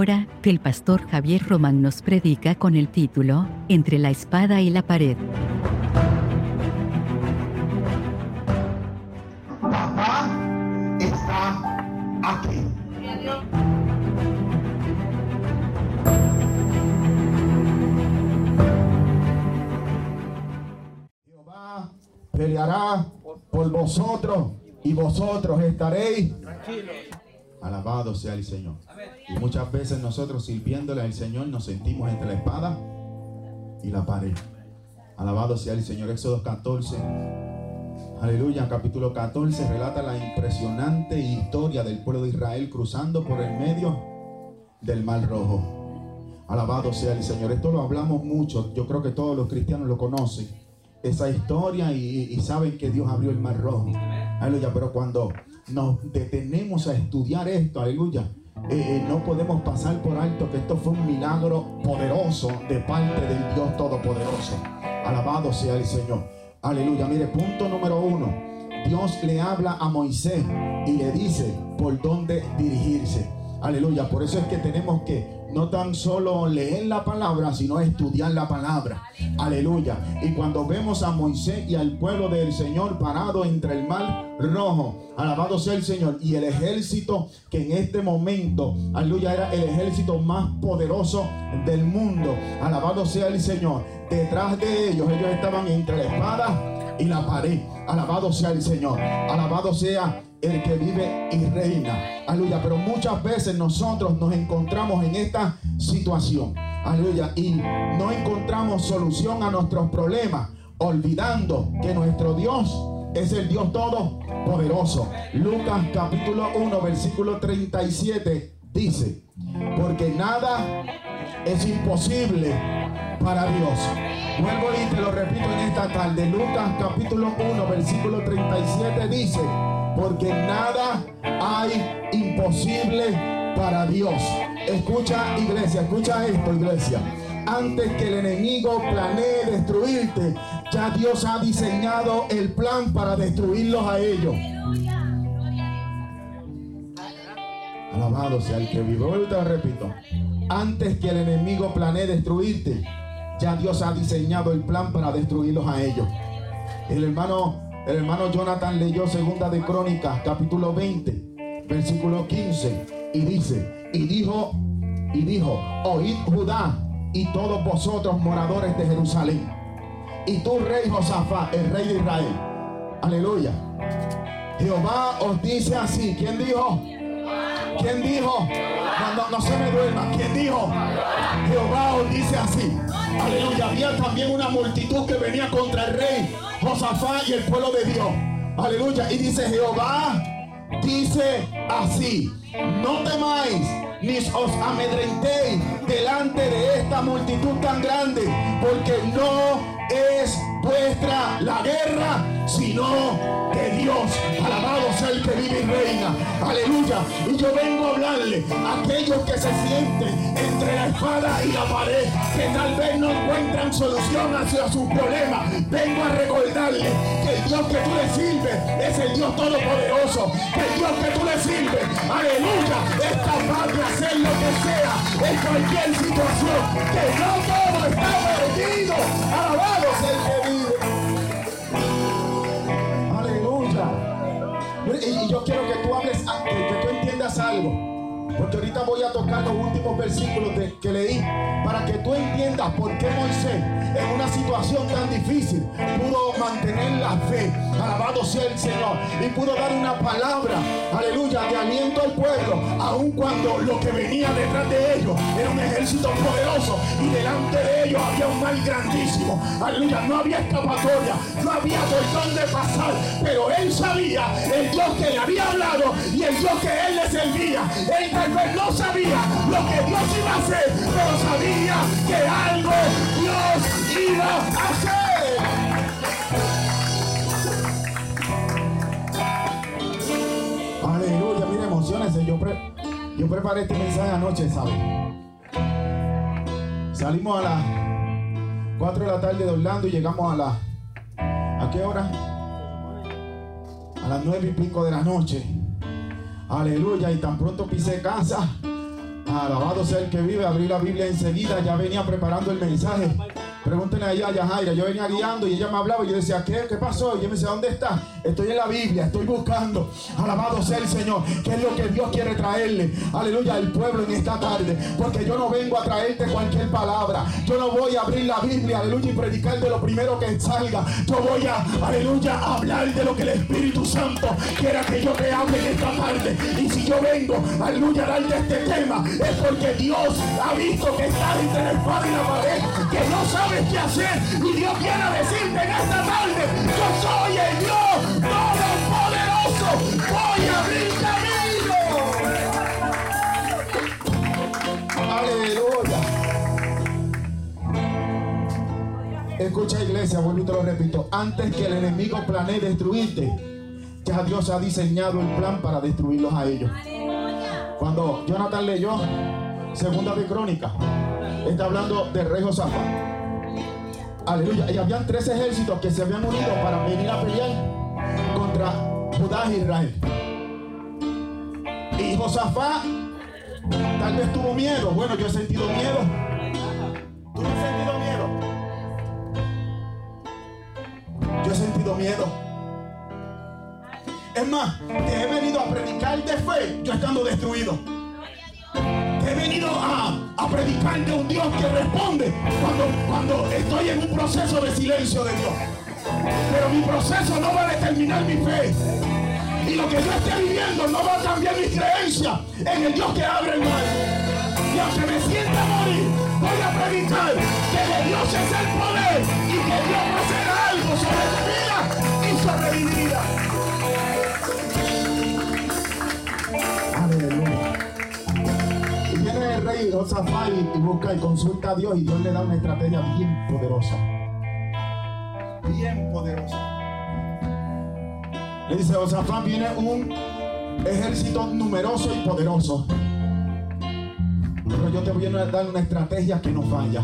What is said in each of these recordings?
ahora que el pastor Javier Román nos predica con el título Entre la espada y la pared. Papá está aquí. Jehová peleará por vosotros y vosotros estaréis Alabado sea el Señor. Y muchas veces nosotros sirviéndole al Señor nos sentimos entre la espada y la pared. Alabado sea el Señor. Éxodo 14. Aleluya. Capítulo 14 relata la impresionante historia del pueblo de Israel cruzando por el medio del mar rojo. Alabado sea el Señor. Esto lo hablamos mucho. Yo creo que todos los cristianos lo conocen. Esa historia y, y saben que Dios abrió el mar rojo. Aleluya. Pero cuando nos detenemos a estudiar esto, aleluya, eh, eh, no podemos pasar por alto que esto fue un milagro poderoso de parte del Dios Todopoderoso. Alabado sea el Señor. Aleluya. Mire, punto número uno. Dios le habla a Moisés y le dice por dónde dirigirse. Aleluya. Por eso es que tenemos que no tan solo leer la palabra, sino estudiar la palabra. Aleluya. Y cuando vemos a Moisés y al pueblo del Señor parado entre el mar rojo, alabado sea el Señor, y el ejército que en este momento, aleluya, era el ejército más poderoso del mundo. Alabado sea el Señor. Detrás de ellos, ellos estaban entre la espada y la pared. Alabado sea el Señor. Alabado sea el que vive y reina. Aleluya. Pero muchas veces nosotros nos encontramos en esta situación. Aleluya. Y no encontramos solución a nuestros problemas. Olvidando que nuestro Dios es el Dios todopoderoso. Lucas capítulo 1 versículo 37 dice. Porque nada es imposible para Dios. Vuelvo y te lo repito en esta tarde. Lucas capítulo 1 versículo 37 dice porque nada hay imposible para Dios. Escucha iglesia, escucha esto iglesia. Antes que el enemigo planee destruirte, ya Dios ha diseñado el plan para destruirlos a ellos. Sea el que vive. Ahorita repito. Antes que el enemigo planee destruirte, ya Dios ha diseñado el plan para destruirlos a ellos. El hermano el hermano Jonathan leyó segunda de Crónicas, capítulo 20, versículo 15, y dice, y dijo, y dijo, oíd Judá y todos vosotros moradores de Jerusalén, y tú rey Josafat, el rey de Israel. Aleluya. Jehová os dice así. ¿Quién dijo? ¿Quién dijo? Cuando no se me duerma. ¿Quién dijo? Jehová dice así. Aleluya. Había también una multitud que venía contra el rey Josafá y el pueblo de Dios. Aleluya. Y dice Jehová, dice así, no temáis ni os amedrentéis delante de esta multitud tan grande, porque no es vuestra la guerra, sino de Dios. Alabado sea el que vive y reina. Aleluya. Y yo vengo a hablarle a aquellos que se sienten entre la espada y la pared, que tal vez no encuentran solución hacia sus problemas. Vengo a recordarle que el Dios que tú le sirves es el Dios todopoderoso. Que el Dios que tú le sirves, aleluya, es capaz de hacer lo que sea en cualquier situación. Que no todo está perdido. Alabado sea el que vive. Y, yo quiero que tú hables, que tú entiendas algo. Porque ahorita voy a tocar los últimos versículos que leí para que tú entiendas por qué Moisés en una situación tan difícil pudo mantener la fe. Alabado sea el Señor. Y pudo dar una palabra, aleluya, de aliento al pueblo, aun cuando lo que venía detrás de ellos era un ejército poderoso y delante de ellos había un mal grandísimo. Aleluya, no había escapatoria, no había por dónde pasar, pero él sabía el Dios que le había hablado y el Dios que él le servía. Él vez no sabía lo que Dios iba a hacer, pero sabía que algo Dios iba a hacer. Aleluya, mira, emociones. Yo, yo preparé este mensaje anoche, ¿sabes? Salimos a las 4 de la tarde de Orlando y llegamos a las... ¿A qué hora? A las 9 y pico de la noche. Aleluya. Y tan pronto pisé casa. Alabado sea el que vive, abrí la Biblia enseguida, ya venía preparando el mensaje. Pregúntenle a ella, Jaira. Yo venía guiando y ella me hablaba y yo decía, ¿qué? ¿Qué pasó? Y ella me decía, ¿dónde está? Estoy en la Biblia, estoy buscando. Alabado sea el Señor. ¿Qué es lo que Dios quiere traerle? Aleluya al pueblo en esta tarde. Porque yo no vengo a traerte cualquier palabra. Yo no voy a abrir la Biblia, aleluya, y predicar de lo primero que salga. Yo voy a, aleluya, a hablar de lo que el Espíritu Santo quiera que yo te hable en esta tarde. Y si yo vengo, aleluya, a darte este tema, es porque Dios ha visto que está entre el espada y la pared, que no sabe qué hacer. Y Dios quiere decirte en esta tarde, yo soy el Dios Todopoderoso. Voy a abrir camino. Aleluya. Escucha iglesia, vuelvo y te lo repito. Antes que el enemigo planee destruirte, ya Dios ha diseñado el plan para destruirlos a ellos. Cuando Jonathan leyó Segunda de Crónica, está hablando de rey Josafat. Aleluya. Y habían tres ejércitos que se habían unido para venir a pelear contra Judá e Israel. Y Josafat tal vez tuvo miedo. Bueno, yo he sentido miedo. ¿Tú no has sentido miedo? Yo he sentido miedo. Es más, te he venido a predicar de fe, yo estando destruido he venido a, predicar de un Dios que responde cuando, cuando estoy en un proceso de silencio de Dios. Pero mi proceso no va a determinar mi fe. Y lo que yo esté viviendo no va a cambiar mi creencia en el Dios que abre el mar. Y aunque me sienta morir, voy a predicar que de Dios es el poder y que Dios va a hacer algo sobre mi vida y sobre mi vida. Rey Josafat y busca y consulta a Dios y Dios le da una estrategia bien poderosa. Bien poderosa. Le dice, Josafat viene un ejército numeroso y poderoso. Pero yo te voy a dar una estrategia que no falla.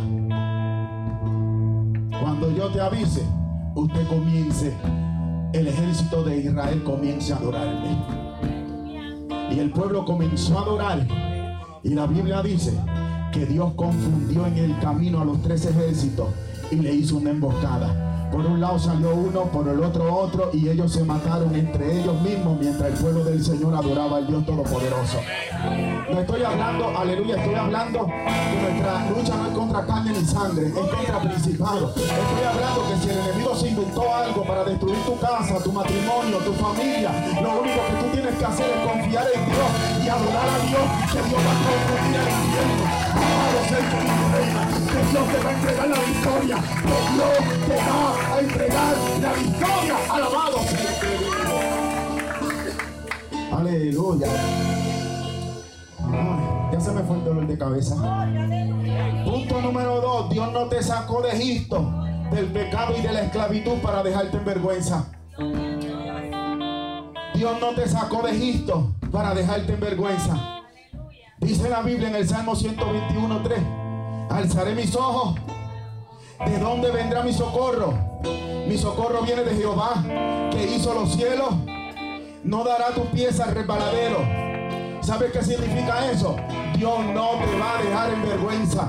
Cuando yo te avise, usted comience, el ejército de Israel comience a adorarme. Y el pueblo comenzó a adorar y la Biblia dice que Dios confundió en el camino a los tres ejércitos y le hizo una emboscada. Por un lado salió uno, por el otro otro, y ellos se mataron entre ellos mismos mientras el pueblo del Señor adoraba al Dios Todopoderoso. No estoy hablando, aleluya, estoy hablando que nuestra lucha no es contra carne ni sangre, es contra principado. Estoy hablando que si el enemigo se inventó algo para destruir tu casa, tu matrimonio, tu familia, lo único que tú tienes que hacer es confiar en Dios y adorar a Dios, que Dios va a confundir el infierno. Sea el que Dios te va a entregar la victoria, que Dios te va a entregar la victoria. Alabado Aleluya. ya se me fue el dolor de cabeza. Punto número dos. Dios no te sacó de Egipto, del pecado y de la esclavitud para dejarte en vergüenza. Dios no te sacó de Egipto para dejarte en vergüenza. Dice la Biblia en el Salmo 121.3. Alzaré mis ojos. ¿De dónde vendrá mi socorro? Mi socorro viene de Jehová, que hizo los cielos. No dará tu pieza al resbaladero. ¿Sabes qué significa eso? Dios no te va a dejar en vergüenza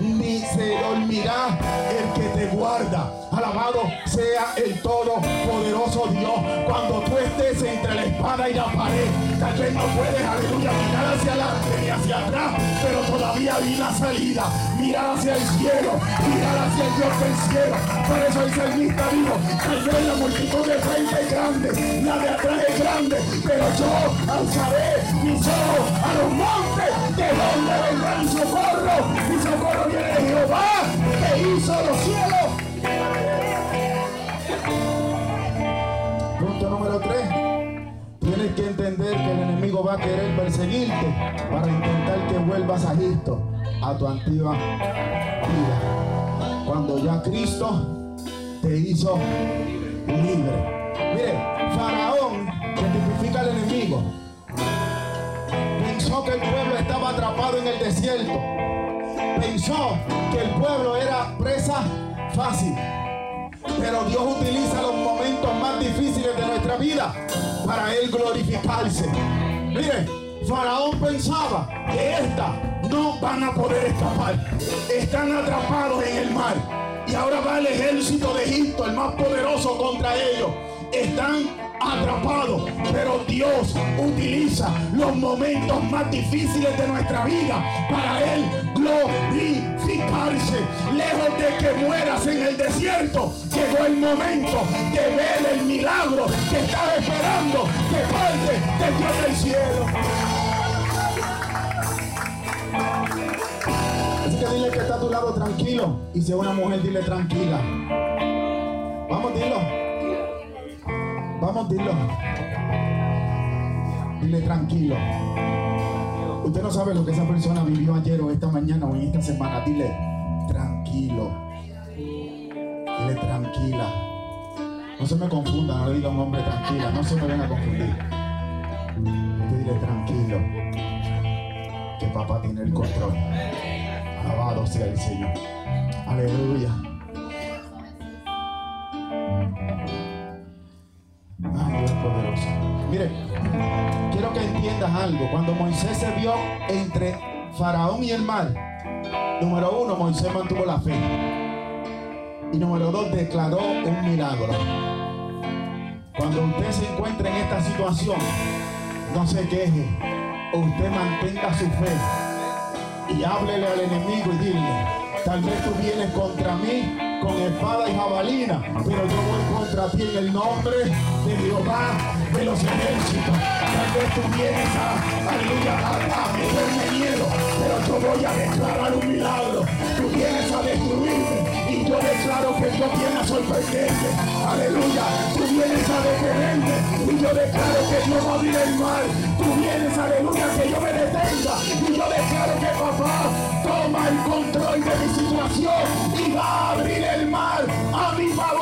ni se dormirá el que te guarda. Alabado sea el todopoderoso Dios. Cuando tú estés entre la espada y la pared, tal vez no puedes, aleluya, mirar hacia adelante ni hacia atrás, pero todavía hay una salida. Mirar hacia el cielo, mirar hacia el Dios del cielo. Por eso el salmista dijo, tal vez la multitud de frente es grande, la de atrás es grande, pero yo alzaré mis ojos a los montes, de donde vendrá mi socorro. Mi socorro viene de Jehová, que hizo los cielos entender que el enemigo va a querer perseguirte para intentar que vuelvas a Egipto, a tu antigua vida. Cuando ya Cristo te hizo libre. Mire, Faraón, que tipifica al enemigo, pensó que el pueblo estaba atrapado en el desierto. Pensó que el pueblo era presa fácil. Pero Dios utiliza los momentos más difíciles de nuestra vida para Él glorificarse. Mire, Faraón pensaba que esta no van a poder escapar. Están atrapados en el mar. Y ahora va el ejército de Egipto, el más poderoso contra ellos. Están atrapados, pero Dios utiliza los momentos más difíciles de nuestra vida para Él glorificarse. Lejos de que mueras en el desierto, llegó el momento de ver el milagro que estás esperando que parte del Dios del cielo. Así que dile que está a tu lado tranquilo. Y si es una mujer, dile tranquila. Vamos, dilo. Vamos, dilo. Dile tranquilo. Usted no sabe lo que esa persona vivió ayer o esta mañana o en esta semana. Dile tranquilo. Dile tranquila. No se me confunda, no le diga a un hombre tranquila. No se me venga a confundir. Dile tranquilo. Que papá tiene el control. Alabado sea el Señor. Aleluya. Cuando Moisés se vio entre Faraón y el mar, número uno, Moisés mantuvo la fe. Y número dos, declaró un milagro. Cuando usted se encuentre en esta situación, no se queje. Usted mantenga su fe. Y háblele al enemigo y dile, tal vez tú vienes contra mí con espada y jabalina, pero yo voy contra ti en el nombre de Jehová de los ejércitos. Tal vez tú vienes a, aleluya, a, a meterme miedo, pero yo voy a declarar un milagro. Viene a sorprenderte. Aleluya, tú vienes a detenerme y yo declaro que Dios va a abrir el mar. Tú vienes, aleluya, que yo me detenga y yo declaro que papá toma el control de mi situación y va a abrir el mar a mi favor.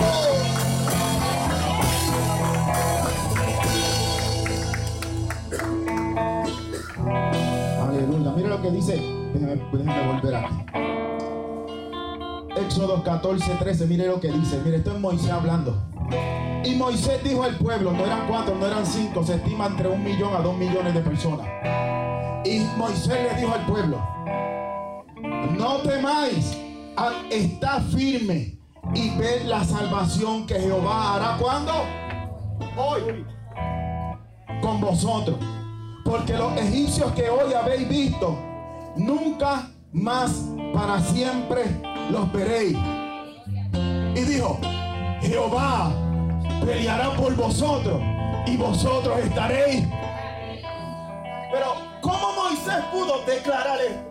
Mira lo que dice. Déjeme, volver aquí. Éxodo 14, 13. Mire lo que dice. Mire, esto es Moisés hablando. Y Moisés dijo al pueblo, no eran cuatro, no eran cinco, se estima entre un millón a dos millones de personas. Y Moisés le dijo al pueblo, no temáis, está firme y ved la salvación que Jehová hará cuando hoy con vosotros porque los egipcios que hoy habéis visto, nunca más para siempre los veréis. Y dijo, Jehová peleará por vosotros y vosotros estaréis. Pero, ¿cómo Moisés pudo declarar esto?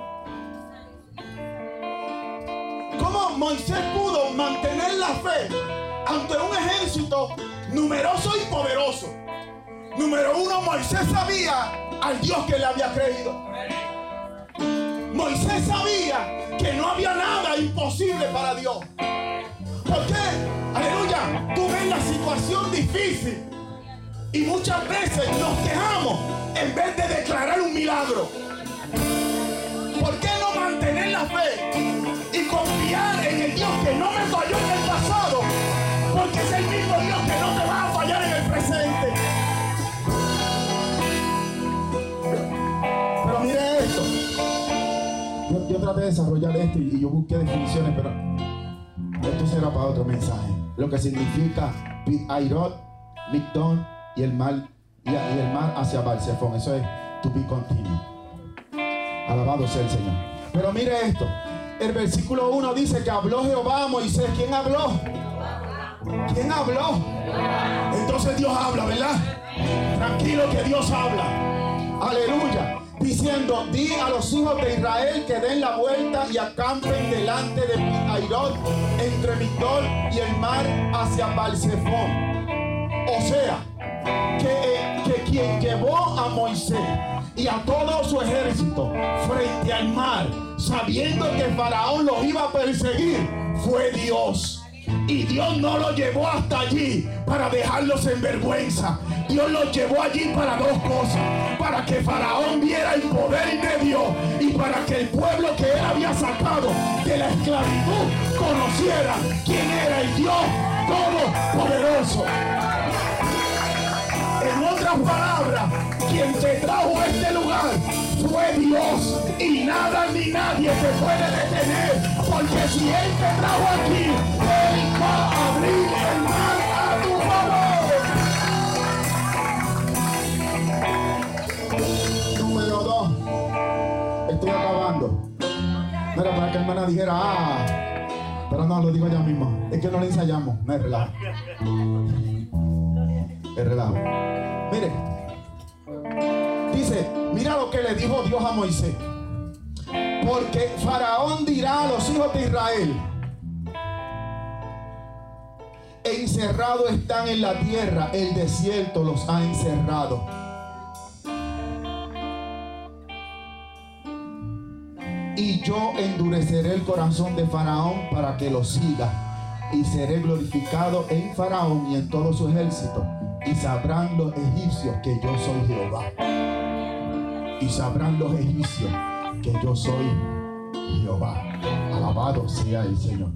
¿Cómo Moisés pudo mantener la fe ante un ejército numeroso y poderoso? Número uno, Moisés sabía al Dios que le había creído. Moisés sabía que no había nada imposible para Dios. ¿Por qué? Aleluya. Tú ves la situación difícil y muchas veces nos quejamos en vez de declarar un milagro. ¿Por qué no mantener la fe y confiar en el Dios que no me falló en el pasado? Porque es el mismo Dios que no te va a traté de desarrollar esto y, yo busqué definiciones, pero esto será para otro mensaje. Lo que significa Airot, Migdon y el mal y, el mar hacia Balsefón. Eso es to be continuo. Alabado sea el Señor. Pero mire esto. El versículo 1 dice que habló Jehová Moisés. ¿Quién habló? ¿Quién habló? Entonces Dios habla, ¿verdad? Tranquilo que Dios habla. Aleluya diciendo, di a los hijos de Israel que den la vuelta y acampen delante de Airot, entre Migdol y el mar hacia Balsefón. O sea, que, que quien llevó a Moisés y a todo su ejército frente al mar, sabiendo que Faraón los iba a perseguir, fue Dios. Y Dios no lo llevó hasta allí para dejarlos en vergüenza. Dios los llevó allí para dos cosas. Para que Faraón viera el poder de Dios y para que el pueblo que él había sacado de la esclavitud conociera quién era el Dios todopoderoso. En otras palabras, quien te trajo a este lugar fue Dios y nada ni nadie te puede detener, porque si Él te trajo aquí, Él va a abrir el mar a tu favor. Número dos, estoy acabando. No era para que hermana dijera, ah, pero no, lo digo ya mismo. Es que no le ensayamos, no es relajo. Es relajo. Mire, dice, mira lo que le dijo Dios a Moisés. Porque Faraón dirá a los hijos de Israel, encerrados están en la tierra, el desierto los ha encerrado. Y yo endureceré el corazón de Faraón para que lo siga. Y seré glorificado en Faraón y en todo su ejército. Y sabrán los egipcios que yo soy Jehová. Y sabrán los egipcios que yo soy Jehová. Alabado sea el Señor.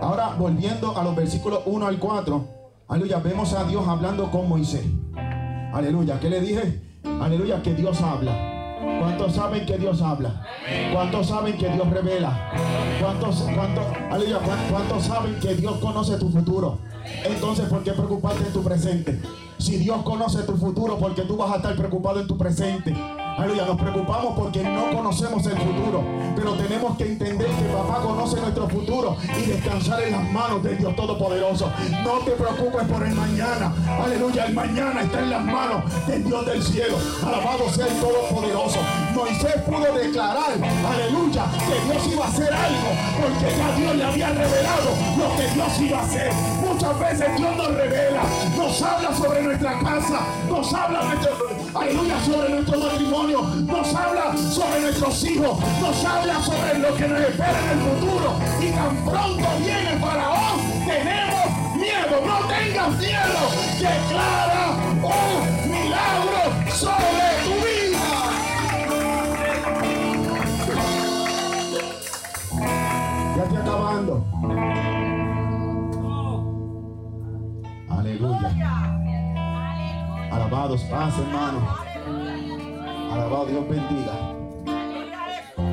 Ahora, volviendo a los versículos 1 al 4. Aleluya, vemos a Dios hablando con Moisés. Aleluya, ¿qué le dije? Aleluya, que Dios habla. ¿Cuántos saben que Dios habla? ¿Cuántos saben que Dios revela? ¿Cuántos, cuántos, aleluya, ¿cuántos saben que Dios conoce tu futuro? Entonces, ¿por qué preocuparte en tu presente? Si Dios conoce tu futuro, porque tú vas a estar preocupado en tu presente. Aleluya, nos preocupamos porque no conocemos el futuro, pero tenemos que entender que papá conoce nuestro futuro y descansar en las manos del Dios Todopoderoso. No te preocupes por el mañana. Aleluya, el mañana está en las manos del Dios del cielo. Alabado sea el Todopoderoso. Moisés pudo declarar, aleluya, que Dios iba a hacer algo, porque ya Dios le había revelado lo que Dios iba a hacer. Muchas veces Dios nos revela, nos habla sobre nuestra casa, nos habla aleluya, sobre nuestro matrimonio, nos habla sobre nuestros hijos, nos habla sobre lo que nos espera en el futuro. Y tan pronto viene el faraón, tenemos miedo, no tengas miedo, declara un milagro sobre Acabando. Aleluya. Alabados, paz, hermano. Alabado Dios bendiga.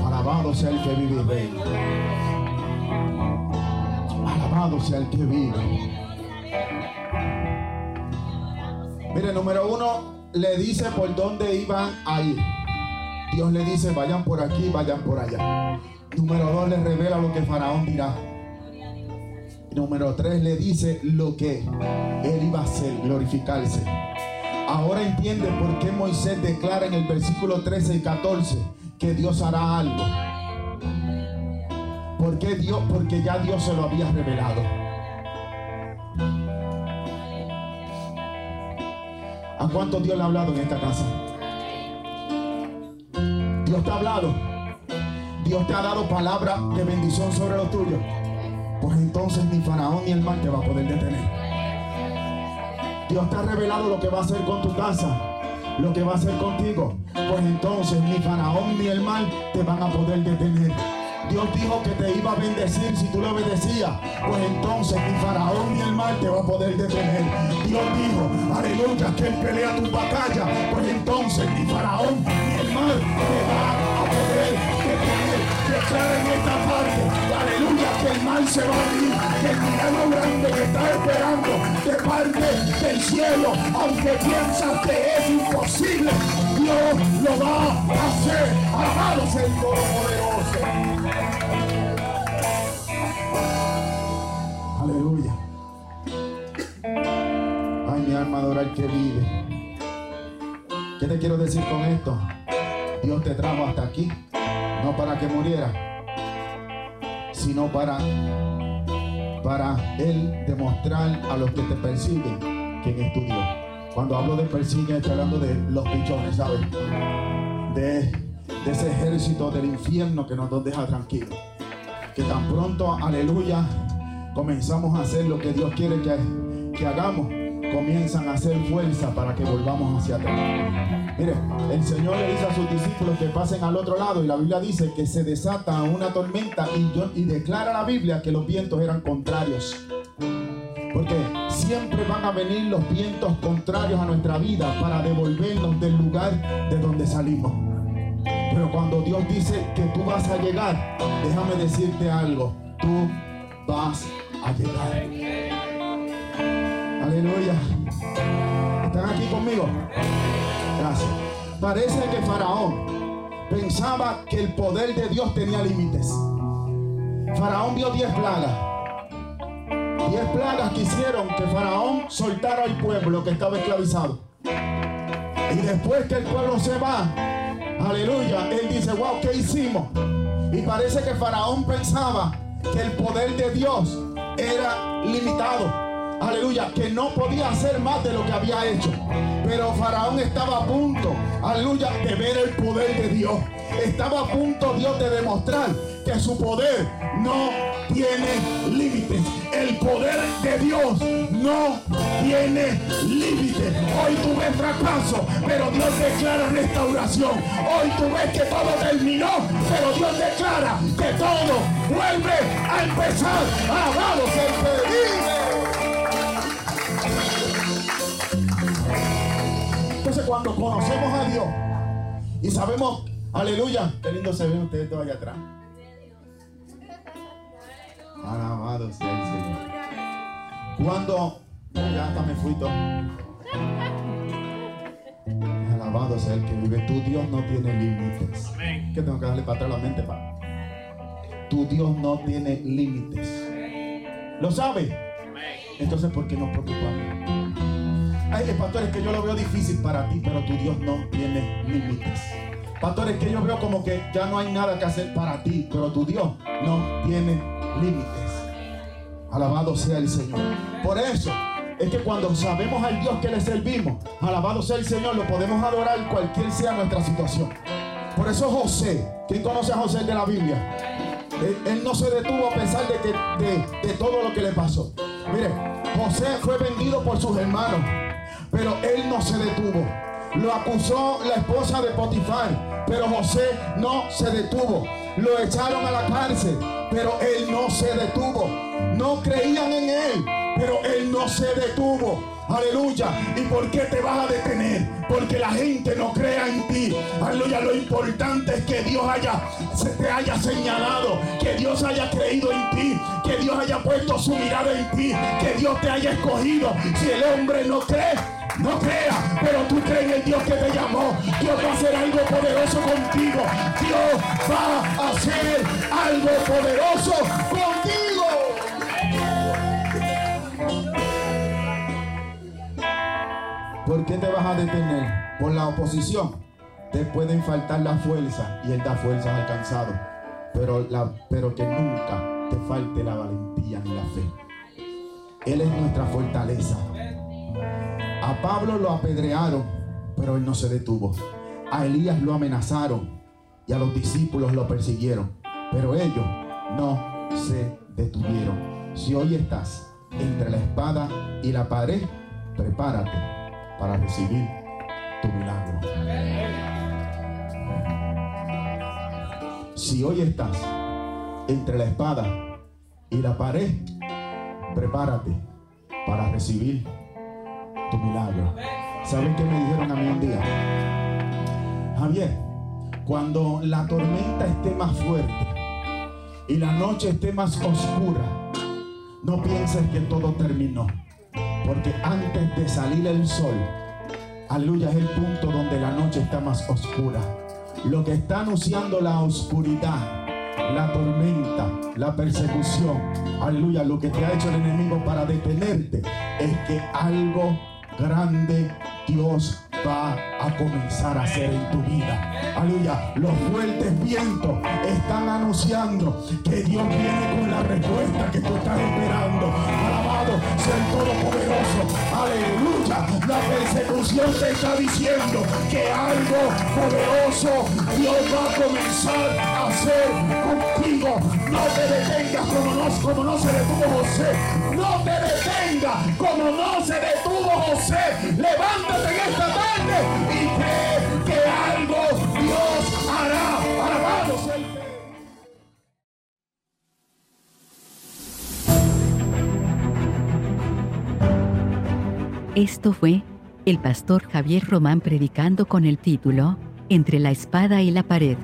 Alabado sea el que vive y reina. Alabado sea el que vive. Mire, número uno, le dice por dónde iban a ir. Dios le dice, vayan por aquí, vayan por allá. Número dos, le revela lo que Faraón dirá. Número tres, le dice lo que él iba a hacer, glorificarse. Ahora entiende por qué Moisés declara en el versículo 13 y 14 que Dios hará algo. ¿Por qué Dios? Porque ya Dios se lo había revelado. ¿A cuánto Dios le ha hablado en esta casa? Dios te ha hablado. Dios te ha dado palabra de bendición sobre lo tuyo. Pues entonces ni Faraón ni el mal te va a poder detener. Dios te ha revelado lo que va a hacer con tu casa, lo que va a hacer contigo. Pues entonces ni Faraón ni el mal te van a poder detener. Dios dijo que te iba a bendecir si tú le obedecías. Pues entonces ni Faraón ni el mal te va a poder detener. Dios dijo, aleluya, que él pelea tu batalla. Pues entonces ni Faraón ni el mal te va a poder detener. Declara en esta parte, aleluya, que el mal se va a ir. Que el milagro grande que está esperando de parte del cielo, aunque piensas que es imposible, Dios lo va a hacer. Sea el Todopoderoso. Aleluya. Ay, mi alma adora al que vive. ¿Qué te quiero decir con esto? Dios te trajo hasta aquí, no para que muriera, sino para para él demostrar a los que te persiguen quién es tu Dios. Cuando hablo de persiguen, estoy hablando de los pichones, ¿sabes? De, ese ejército del infierno que nos deja tranquilos. Que tan pronto, aleluya, comenzamos a hacer lo que Dios quiere que, que hagamos, comienzan a hacer fuerza para que volvamos hacia atrás. Mire, el Señor le dice a sus discípulos que pasen al otro lado y la Biblia dice que se desata una tormenta y, y declara la Biblia que los vientos eran contrarios. Porque siempre van a venir los vientos contrarios a nuestra vida para devolvernos del lugar de donde salimos. Pero cuando Dios dice que tú vas a llegar, déjame decirte algo, tú vas a llegar. Aleluya. ¿Están aquí conmigo? Parece que Faraón pensaba que el poder de Dios tenía límites. Faraón vio diez plagas. Diez plagas que hicieron que Faraón soltara al pueblo que estaba esclavizado. Y después que el pueblo se va, aleluya, él dice, wow, ¿qué hicimos? Y parece que Faraón pensaba que el poder de Dios era limitado aleluya, que no podía hacer más de lo que había hecho. Pero Faraón estaba a punto, aleluya, de ver el poder de Dios. Estaba a punto Dios de demostrar que su poder no tiene límites. El poder de Dios no tiene límites. Hoy tú ves fracaso, pero Dios declara restauración. Hoy tú ves que todo terminó, pero Dios declara que todo vuelve a empezar. Cuando conocemos a Dios y sabemos, aleluya, qué lindo se ven ustedes todos allá atrás. Alabado sea el Señor. Cuando, ya hasta me fui todo. Alabado sea el que vive. Tu Dios no tiene límites. Que tengo que darle para atrás la mente, para. Tu Dios no tiene límites. ¿Lo sabe? Entonces, ¿por qué nos preocupamos? Ay, pastores, que yo lo veo difícil para ti, pero tu Dios no tiene límites. Pastores, que yo veo como que ya no hay nada que hacer para ti, pero tu Dios no tiene límites. Alabado sea el Señor. Por eso es que cuando sabemos al Dios que le servimos, alabado sea el Señor, lo podemos adorar cualquier sea nuestra situación. Por eso José, ¿quién conoce a José de la Biblia? Él, no se detuvo a pesar de, que, de, de todo lo que le pasó. Mire, José fue vendido por sus hermanos. Pero él no se detuvo. Lo acusó la esposa de Potifar, pero José no se detuvo. Lo echaron a la cárcel, pero él no se detuvo. No creían en él, pero él no se detuvo. Aleluya. ¿Y por qué te vas a detener? Porque la gente no crea en ti. Aleluya. Lo importante es que Dios haya, se te haya señalado. Que Dios haya creído en ti. Que Dios haya puesto su mirada en ti. Que Dios te haya escogido. Si el hombre no cree, no crea, pero tú crees en el Dios que te llamó. Dios va a hacer algo poderoso contigo. Dios va a hacer algo poderoso contigo. ¿Por qué te vas a detener? Por la oposición. Te pueden faltar la fuerza y Él da fuerza al cansado. Pero, pero que nunca te falte la valentía ni la fe. Él es nuestra fortaleza. A Pablo lo apedrearon, pero él no se detuvo. A Elías lo amenazaron y a los discípulos lo persiguieron, pero ellos no se detuvieron. Si hoy estás entre la espada y la pared, prepárate para recibir tu milagro. Si hoy estás entre la espada y la pared, prepárate para recibir tu milagro. ¿Saben qué me dijeron a mí un día? Javier, cuando la tormenta esté más fuerte y la noche esté más oscura, no pienses que todo terminó. Porque antes de salir el sol, aleluya, es el punto donde la noche está más oscura. Lo que está anunciando la oscuridad la tormenta, la persecución, aleluya, lo que te ha hecho el enemigo para detenerte es que algo grande Dios va a comenzar a hacer en tu vida. Aleluya. Los fuertes vientos están anunciando que Dios viene con la respuesta que tú estás esperando. Todopoderoso. Aleluya. La persecución te está diciendo que algo poderoso Dios va a comenzar a hacer contigo. No te detengas como no, como no se detuvo José. No te detengas como no se detuvo José. Levántate en esta tarde y Esto fue el pastor Javier Román predicando con el título Entre la espada y la pared.